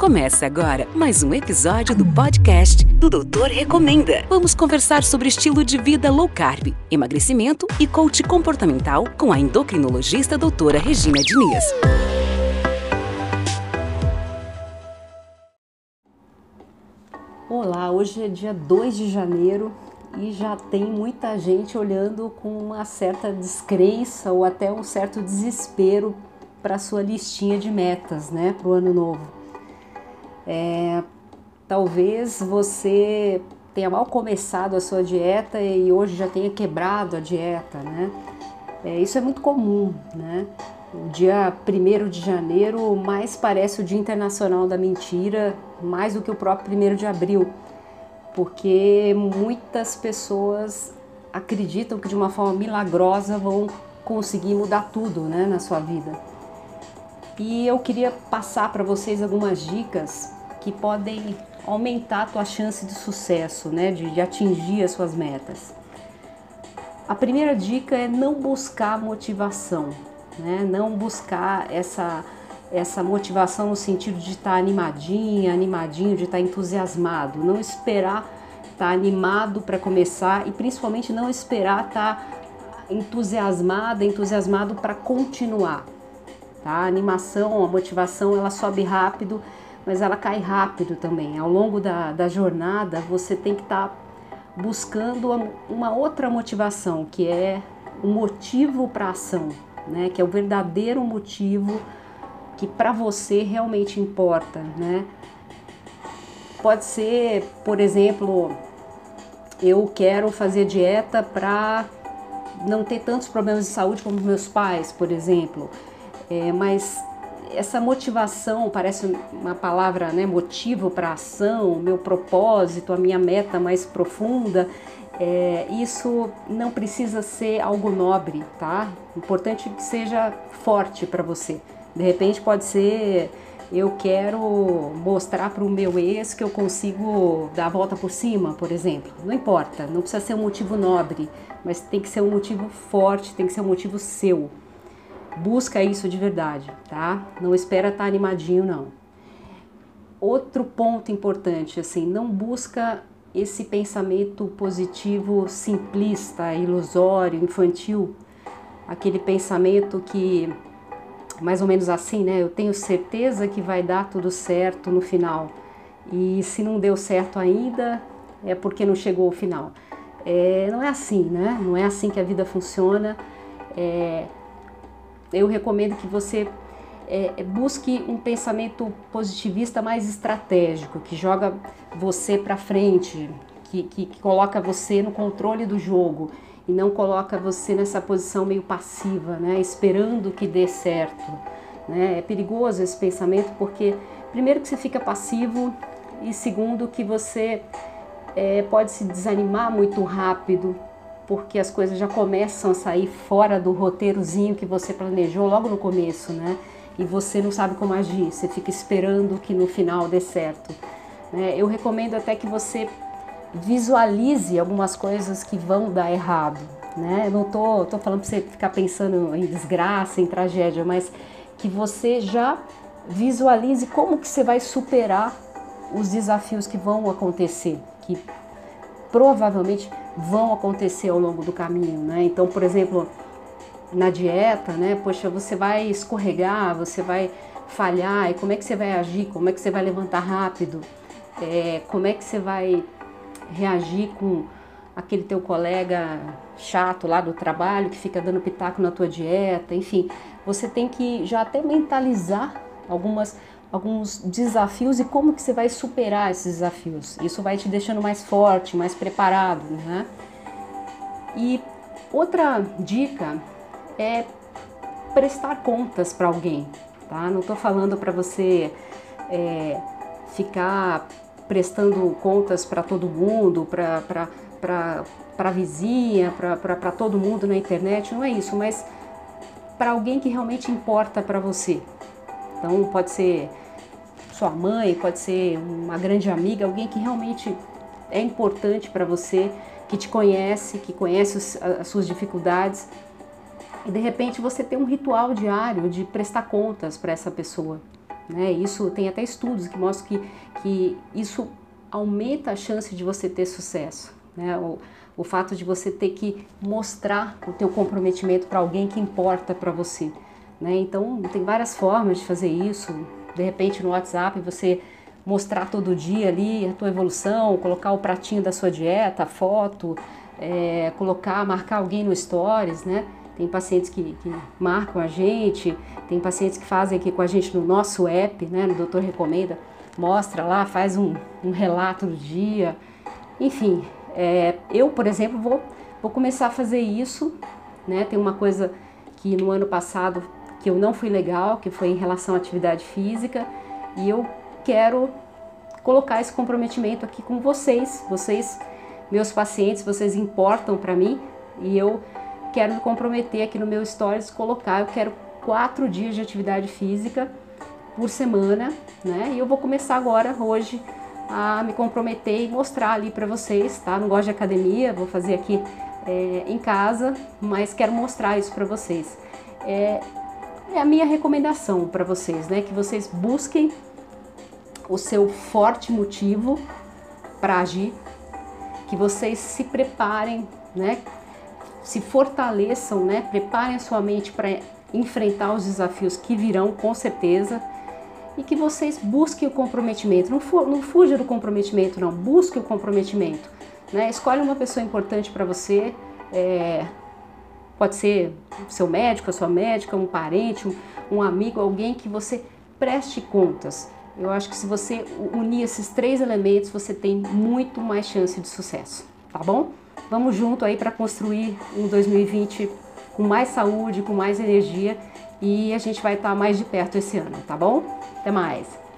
Começa agora mais um episódio do podcast do Doutor Recomenda. Vamos conversar sobre estilo de vida low carb, emagrecimento e coach comportamental com a endocrinologista doutora Regina Diniz. Olá, hoje é dia 2 de janeiro e já tem muita gente olhando com uma certa descrença ou até um certo desespero para sua listinha de metas, né, para o ano novo. É, talvez você tenha mal começado a sua dieta e hoje já tenha quebrado a dieta, né? É, isso é muito comum, né? O dia 1 de janeiro mais parece o Dia Internacional da Mentira, mais do que o próprio 1 de abril, porque muitas pessoas acreditam que de uma forma milagrosa vão conseguir mudar tudo né, na sua vida. E eu queria passar para vocês algumas dicas que podem aumentar a tua chance de sucesso, né, de, de atingir as suas metas. A primeira dica é não buscar motivação, né? Não buscar essa essa motivação no sentido de estar animadinha, animadinho, de estar entusiasmado, não esperar estar animado para começar e principalmente não esperar estar entusiasmada, entusiasmado para continuar. Tá? A animação, a motivação, ela sobe rápido mas ela cai rápido também. Ao longo da, da jornada, você tem que estar tá buscando uma outra motivação, que é o motivo para a ação, né? que é o verdadeiro motivo que para você realmente importa. Né? Pode ser, por exemplo, eu quero fazer dieta para não ter tantos problemas de saúde como meus pais, por exemplo. É, mas essa motivação, parece uma palavra, né, motivo para ação, meu propósito, a minha meta mais profunda, é, isso não precisa ser algo nobre, tá? Importante que seja forte para você. De repente pode ser eu quero mostrar para o meu ex que eu consigo dar a volta por cima, por exemplo. Não importa, não precisa ser um motivo nobre, mas tem que ser um motivo forte, tem que ser um motivo seu. Busca isso de verdade, tá? Não espera estar tá animadinho, não. Outro ponto importante, assim, não busca esse pensamento positivo simplista, ilusório, infantil, aquele pensamento que mais ou menos assim, né? Eu tenho certeza que vai dar tudo certo no final. E se não deu certo ainda, é porque não chegou ao final. É, não é assim, né? Não é assim que a vida funciona. É, eu recomendo que você é, é, busque um pensamento positivista mais estratégico, que joga você para frente, que, que, que, coloca você no controle do jogo e não coloca você nessa posição meio passiva, né, esperando que dê certo. Né? É perigoso esse pensamento porque, primeiro, que você fica passivo e, segundo, que você é, pode se desanimar muito rápido porque as coisas já começam a sair fora do roteirozinho que você planejou logo no começo, né? E você não sabe como agir, você fica esperando que no final dê certo. Né? Eu recomendo até que você visualize algumas coisas que vão dar errado, né? Eu não tô, tô falando para você ficar pensando em desgraça, em tragédia, mas que você já visualize como que você vai superar os desafios que vão acontecer, que provavelmente vão acontecer ao longo do caminho, né? Então, por exemplo, na dieta, né? Poxa, você vai escorregar, você vai falhar, e como é que você vai agir? Como é que você vai levantar rápido? É, como é que você vai reagir com aquele teu colega chato lá do trabalho que fica dando pitaco na tua dieta? Enfim, você tem que já até mentalizar algumas alguns desafios e como que você vai superar esses desafios. Isso vai te deixando mais forte, mais preparado, né? E outra dica é prestar contas para alguém, tá? Não estou falando para você é, ficar prestando contas para todo mundo, para a vizinha, para todo mundo na internet, não é isso, mas para alguém que realmente importa para você. Então pode ser sua mãe, pode ser uma grande amiga, alguém que realmente é importante para você, que te conhece, que conhece as suas dificuldades. E de repente você tem um ritual diário de prestar contas para essa pessoa. Né? Isso tem até estudos que mostram que, que isso aumenta a chance de você ter sucesso. Né? O, o fato de você ter que mostrar o teu comprometimento para alguém que importa para você. Né? Então, tem várias formas de fazer isso. De repente, no WhatsApp, você mostrar todo dia ali a tua evolução, colocar o pratinho da sua dieta, a foto, é, colocar, marcar alguém no Stories, né? Tem pacientes que, que, marcam a gente, tem pacientes que fazem aqui com a gente no nosso app, né? No Doutor Recomenda, mostra lá, faz um, um relato do dia. Enfim, é, eu, por exemplo, vou, vou começar a fazer isso, né? Tem uma coisa que no ano passado que eu não fui legal, que foi em relação à atividade física, e eu quero colocar esse comprometimento aqui com vocês. Vocês, meus pacientes, vocês importam para mim e eu quero me comprometer aqui no meu stories, colocar, eu quero quatro dias de atividade física por semana, né? E eu vou começar agora, hoje, a me comprometer e mostrar ali para vocês, tá? Não gosto de academia, vou fazer aqui é, em casa, mas quero mostrar isso para vocês. É, é a minha recomendação para vocês, né? Que vocês busquem o seu forte motivo para agir, que vocês se preparem, né? Se fortaleçam, né? Preparem a sua mente para enfrentar os desafios que virão com certeza e que vocês busquem o comprometimento. Não, fu não fuja do comprometimento, não. Busque o comprometimento. Né? Escolhe uma pessoa importante para você. É, pode ser seu médico, a sua médica, um parente, um, um amigo, alguém que você preste contas. Eu acho que se você unir esses três elementos, você tem muito mais chance de sucesso, tá bom? Vamos junto aí para construir um 2020 com mais saúde, com mais energia e a gente vai estar mais de perto esse ano, tá bom? Até mais!